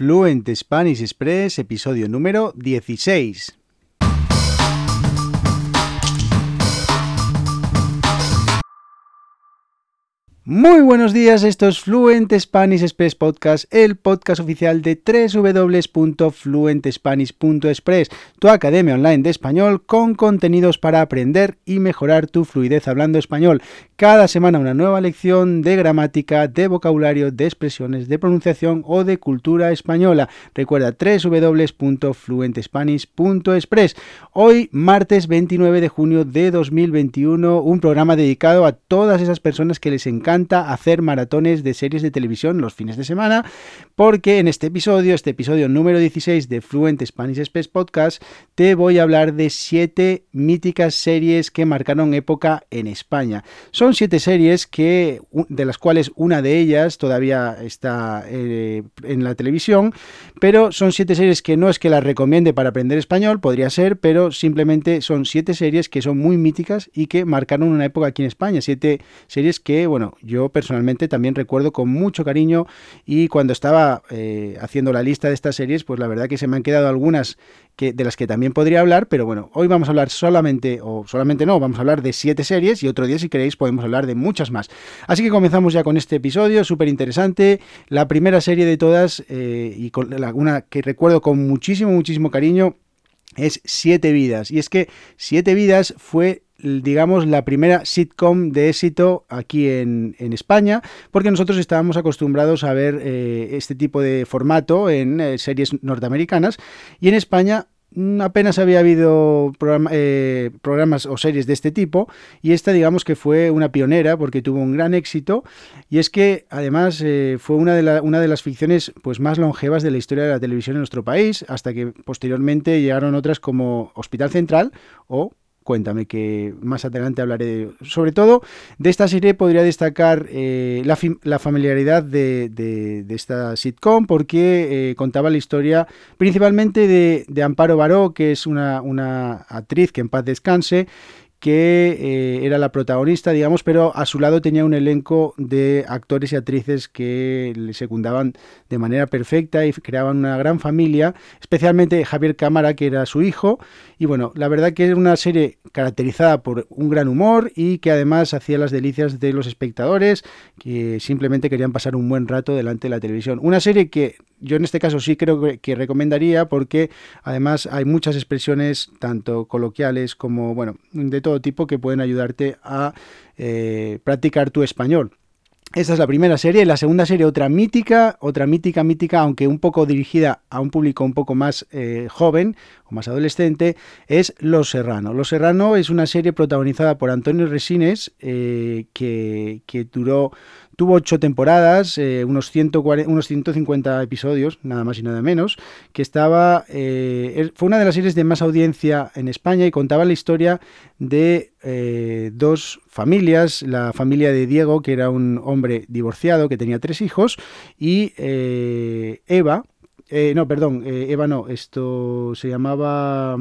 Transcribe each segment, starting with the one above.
Fluent Spanish Express, episodio número 16. Muy buenos días, esto es Fluent Spanish Express Podcast, el podcast oficial de www.fluentespanish.express, tu academia online de español con contenidos para aprender y mejorar tu fluidez hablando español. Cada semana una nueva lección de gramática, de vocabulario, de expresiones, de pronunciación o de cultura española. Recuerda www.fluentespanish.express. Hoy, martes 29 de junio de 2021, un programa dedicado a todas esas personas que les encanta hacer maratones de series de televisión los fines de semana, porque en este episodio, este episodio número 16 de Fluent Spanish Express Podcast, te voy a hablar de siete míticas series que marcaron época en España. Son siete series que, de las cuales una de ellas todavía está eh, en la televisión, pero son siete series que no es que las recomiende para aprender español, podría ser, pero simplemente son siete series que son muy míticas y que marcaron una época aquí en España. Siete series que, bueno, yo personalmente también recuerdo con mucho cariño y cuando estaba eh, haciendo la lista de estas series, pues la verdad que se me han quedado algunas que, de las que también podría hablar, pero bueno, hoy vamos a hablar solamente, o solamente no, vamos a hablar de siete series y otro día si queréis podemos hablar de muchas más. Así que comenzamos ya con este episodio, súper interesante, la primera serie de todas eh, y con la, una que recuerdo con muchísimo, muchísimo cariño es Siete Vidas. Y es que Siete Vidas fue digamos, la primera sitcom de éxito aquí en, España, porque nosotros estábamos acostumbrados a ver eh, este tipo de formato en eh, series norteamericanas y en España mm, apenas había habido eh, programas o series de este tipo y esta digamos que fue una pionera porque tuvo un gran éxito y es que además fue una de, una de las ficciones pues más longevas de la historia de la televisión en nuestro país hasta que posteriormente llegaron otras como Hospital Central o Cuéntame que más adelante hablaré sobre todo de esta serie podría destacar eh, la, familiaridad de, esta sitcom porque eh, contaba la historia principalmente de, Amparo Baró que es una, una actriz que en paz descanse que eh, era la protagonista, digamos, pero a su lado tenía un elenco de actores y actrices que le secundaban de manera perfecta y creaban una gran familia, especialmente Javier Cámara, que era su hijo. Y bueno, la verdad que era una serie caracterizada por un gran humor y que además hacía las delicias de los espectadores que simplemente querían pasar un buen rato delante de la televisión. Una serie que yo en este caso sí creo que, recomendaría porque además hay muchas expresiones, tanto coloquiales como, bueno, de todo tipo que pueden ayudarte a eh, practicar tu español. Esta es la primera serie. La segunda serie, otra mítica, otra mítica, mítica, aunque un poco dirigida a un público un poco más eh, joven o más adolescente, es Los Serrano. Los Serrano es una serie protagonizada por Antonio Resines eh, que, que duró Tuvo ocho temporadas, eh, unos, 140, unos 150 episodios, nada más y nada menos, que estaba... Eh, fue una de las series de más audiencia en España y contaba la historia de eh, dos familias, la familia de Diego, que era un hombre divorciado, que tenía tres hijos, y Eva, no, perdón, Eva no, esto se llamaba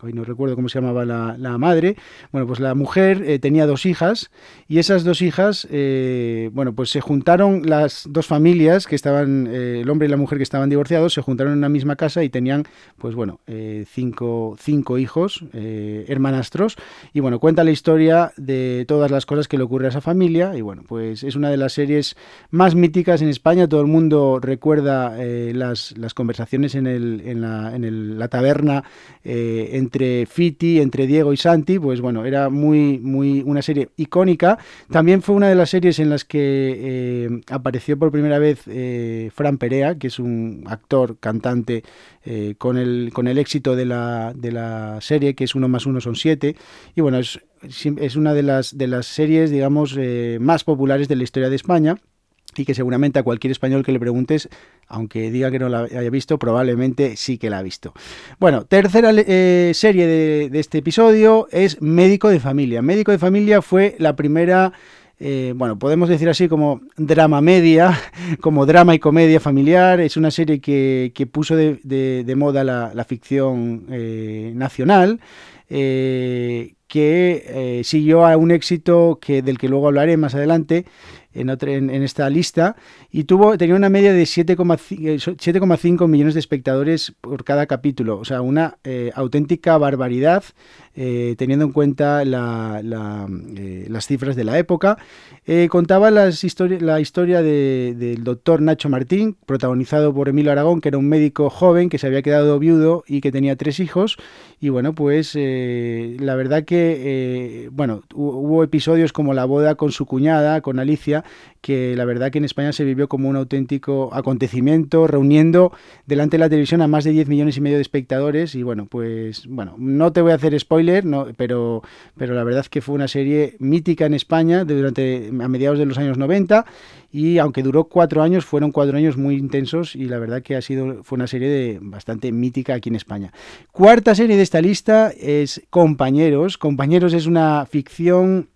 hoy no recuerdo cómo se llamaba la, madre, bueno, pues la mujer eh, tenía dos hijas y esas dos hijas, eh, bueno, pues se juntaron las dos familias que estaban, eh, el hombre y la mujer que estaban divorciados, se juntaron en una misma casa y tenían, pues bueno, cinco, cinco, hijos, hermanastros, y bueno, cuenta la historia de todas las cosas que le ocurre a esa familia y bueno, pues es una de las series más míticas en España, todo el mundo recuerda las, las, conversaciones en, el, en, la, en la taberna en entre Fiti, entre Diego y Santi, pues bueno, era muy, muy una serie icónica. También fue una de las series en las que eh, apareció por primera vez eh, Fran Perea, que es un actor, cantante, eh, con, el, con el éxito de la, de la serie, que es uno más uno son siete. Y bueno, es, es una de las, de las series, digamos, más populares de la historia de España y que seguramente a cualquier español que le preguntes, aunque diga que no la haya visto, probablemente sí que la ha visto. Bueno, tercera eh, serie de, este episodio es Médico de Familia. Médico de Familia fue la primera... Eh, bueno, podemos decir así como drama media, como drama y comedia familiar. Es una serie que, puso de, moda la, ficción eh, nacional, que siguió a un éxito que, del que luego hablaré más adelante, en, en, esta lista y tuvo tenía una media de 7,5 eh, millones de espectadores por cada capítulo. O sea, una eh, auténtica barbaridad eh, teniendo en cuenta la, las cifras de la época. contaba las la historia del doctor Nacho Martín, protagonizado por Emilio Aragón, que era un médico joven que se había quedado viudo y que tenía tres hijos. Y bueno, pues la verdad que, bueno, hubo episodios como la boda con su cuñada, con Alicia, que la verdad que en España se vivió como un auténtico acontecimiento, reuniendo delante de la televisión a más de 10 millones y medio de espectadores. Y bueno, pues bueno, no te voy a hacer spoiler, no, pero, pero la verdad que fue una serie mítica en España durante a mediados de los años 90 y aunque duró cuatro años, fueron cuatro años muy intensos y la verdad que ha sido, fue una serie de, bastante mítica aquí en España. Cuarta serie de esta lista es Compañeros. Compañeros es una ficción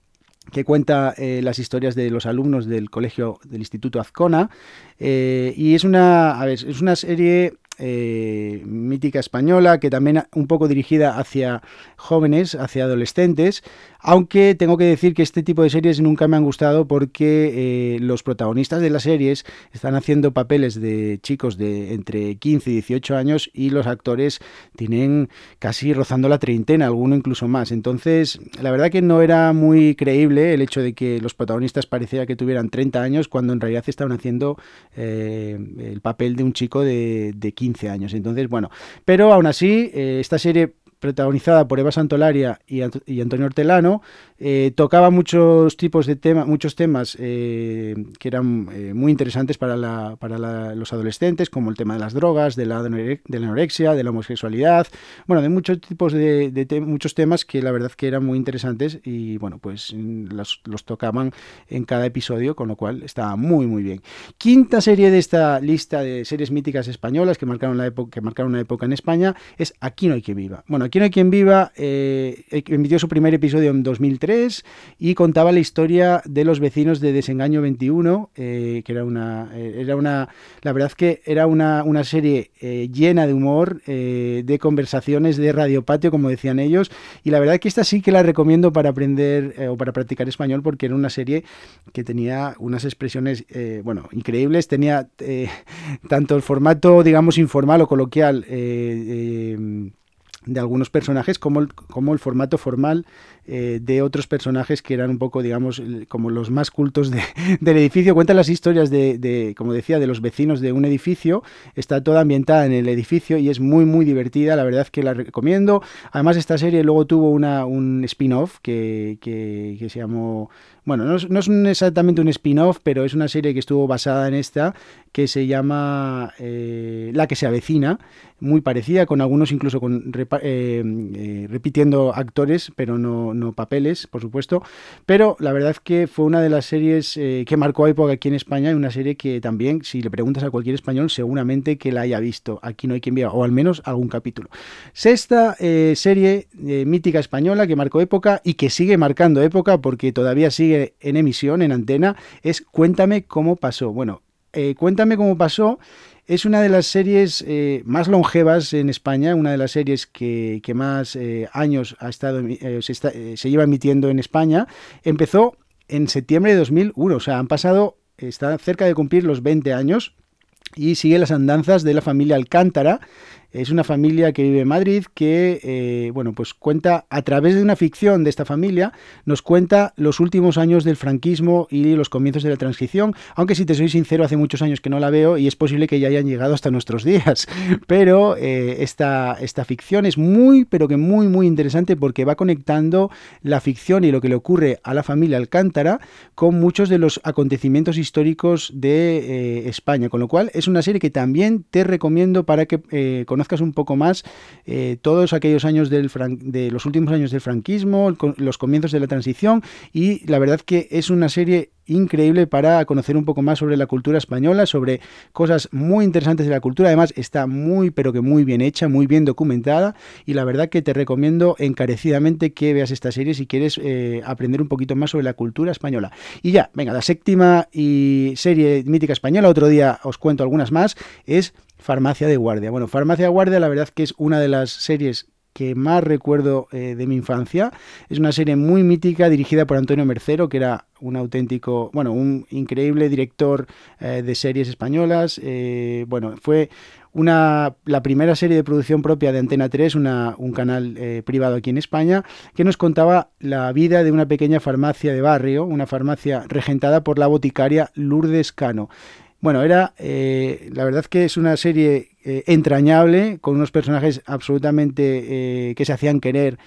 que cuenta eh, las historias de los alumnos del colegio del Instituto Azcona. Eh, y es una, a ver, es una serie eh, mítica española, que también un poco dirigida hacia jóvenes, hacia adolescentes, aunque tengo que decir que este tipo de series nunca me han gustado porque eh, los protagonistas de las series están haciendo papeles de chicos de entre 15 y 18 años y los actores tienen casi rozando la treintena, alguno incluso más. Entonces, la verdad que no era muy creíble el hecho de que los protagonistas pareciera que tuvieran 30 años cuando en realidad estaban haciendo eh, el papel de un chico de, de 15 años. Entonces, bueno, pero aún así, eh, esta serie protagonizada por Eva Santolaria y, Antonio Hortelano, eh, tocaba muchos tipos de temas, muchos temas eh, que eran muy interesantes para, los adolescentes, como el tema de las drogas, de la, de anorexia, de la homosexualidad, bueno, de muchos tipos de, muchos temas que la verdad que eran muy interesantes y bueno, pues los, los, tocaban en cada episodio, con lo cual estaba muy muy bien. Quinta serie de esta lista de series míticas españolas que marcaron la época, que marcaron una época en España es Aquí no hay quien viva. Bueno, Aquí no hay quien viva eh, emitió su primer episodio en 2003 y contaba la historia de los vecinos de Desengaño 21, eh, que era una, eh, era una, la verdad que era una, una serie llena de humor, de conversaciones de radiopatio, como decían ellos, y la verdad que esta sí que la recomiendo para aprender o para practicar español porque era una serie que tenía unas expresiones, bueno, increíbles, tenía tanto el formato, digamos, informal o coloquial, de algunos personajes como el, como el formato formal eh, de otros personajes que eran un poco, digamos, como los más cultos del edificio. Cuentan las historias de, como decía, de los vecinos de un edificio. Está toda ambientada en el edificio y es muy, muy divertida. La verdad que la recomiendo. Además, esta serie luego tuvo una, un spin-off que, que, se llamó... Bueno, no es, no es exactamente un spin-off, pero es una serie que estuvo basada en esta, que se llama eh, La que se avecina, muy parecida, con algunos incluso con, eh, repitiendo actores, pero no, no, papeles, por supuesto, pero la verdad es que fue una de las series eh, que marcó época aquí en España y una serie que también, si le preguntas a cualquier español, seguramente que la haya visto. Aquí no hay quien vea, o al menos algún capítulo. Sexta eh, serie eh, mítica española que marcó época y que sigue marcando época porque todavía sigue en emisión, en antena, es Cuéntame cómo pasó. Bueno, Cuéntame cómo pasó es una de las series eh, más longevas en España, una de las series que, más eh, años ha estado, eh, se, lleva emitiendo en España. Empezó en septiembre de 2001, o sea, han pasado, está cerca de cumplir los 20 años y sigue las andanzas de la familia Alcántara, es una familia que vive en Madrid que, eh, bueno, pues cuenta a través de una ficción de esta familia, nos cuenta los últimos años del franquismo y los comienzos de la transición, aunque si te soy sincero, hace muchos años que no la veo y es posible que ya hayan llegado hasta nuestros días. Pero eh, esta, esta ficción es muy, pero que muy, muy interesante porque va conectando la ficción y lo que le ocurre a la familia Alcántara con muchos de los acontecimientos históricos de eh, España, con lo cual es una serie que también te recomiendo para que conozcas un poco más eh, todos aquellos años del de los últimos años del franquismo, los comienzos de la transición y la verdad que es una serie increíble para conocer un poco más sobre la cultura española, sobre cosas muy interesantes de la cultura. Además, está muy, pero que muy bien hecha, muy bien documentada. Y la verdad que te recomiendo encarecidamente que veas esta serie si quieres eh, aprender un poquito más sobre la cultura española. Y ya, venga, la séptima y serie mítica española, otro día os cuento algunas más, es Farmacia de Guardia. Bueno, Farmacia de Guardia, la verdad que es una de las series que más recuerdo eh, de mi infancia. Es una serie muy mítica dirigida por Antonio Mercero, que era un auténtico, bueno, un increíble director eh, de series españolas. Eh, bueno, fue una, la primera serie de producción propia de Antena 3, una, un canal privado aquí en España, que nos contaba la vida de una pequeña farmacia de barrio, una farmacia regentada por la boticaria Lourdes Cano. Bueno, era, eh, la verdad que es una serie eh, entrañable, con unos personajes absolutamente eh, que se hacían querer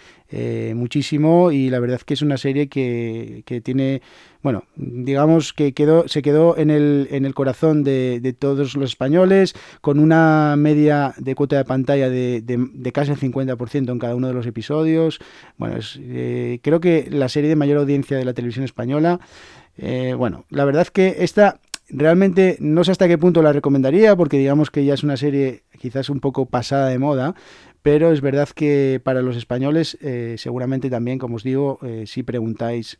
muchísimo y la verdad que es una serie que, que, tiene, bueno, digamos que quedó, se quedó en el, en el corazón de, todos los españoles, con una media de cuota de pantalla de, de, de casi el 50% en cada uno de los episodios. Bueno, es, creo que la serie de mayor audiencia de la televisión española. bueno, la verdad que esta Realmente no sé hasta qué punto la recomendaría porque digamos que ya es una serie quizás un poco pasada de moda, pero es verdad que para los españoles eh, seguramente también, como os digo, eh, si preguntáis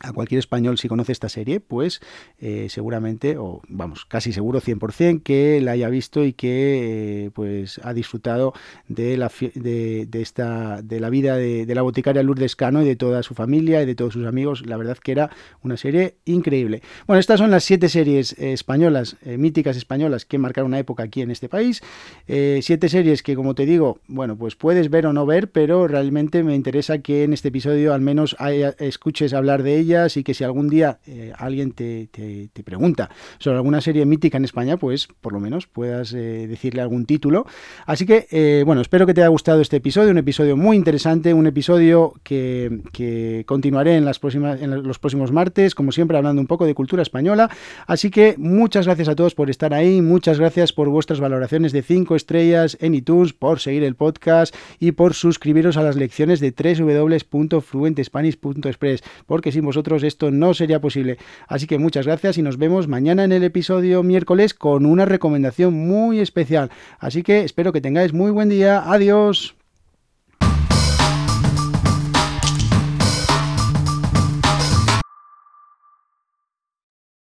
a cualquier español si conoce esta serie, pues eh, seguramente, o vamos, casi seguro 100% que la haya visto y que eh, pues ha disfrutado de la, de, esta, de la vida de, la boticaria Lourdes Cano y de toda su familia y de todos sus amigos. La verdad que era una serie increíble. Bueno, estas son las siete series eh, españolas, míticas españolas, que marcaron una época aquí en este país. siete series que, como te digo, bueno, pues puedes ver o no ver, pero realmente me interesa que en este episodio al menos escuches hablar de ellas y que si algún día eh, alguien te, pregunta sobre alguna serie mítica en España, pues por lo menos puedas eh, decirle algún título. Así que, eh, bueno, espero que te haya gustado este episodio, un episodio muy interesante, un episodio que, continuaré en, los próximos martes, como siempre, hablando un poco de cultura española. Así que muchas gracias a todos por estar ahí, muchas gracias por vuestras valoraciones de 5 estrellas en iTunes, por seguir el podcast y por suscribiros a las lecciones de www.fluentespanish.express, porque sin esto no sería posible. Así que muchas gracias y nos vemos mañana en el episodio miércoles con una recomendación muy especial. Así que espero que tengáis muy buen día. Adiós.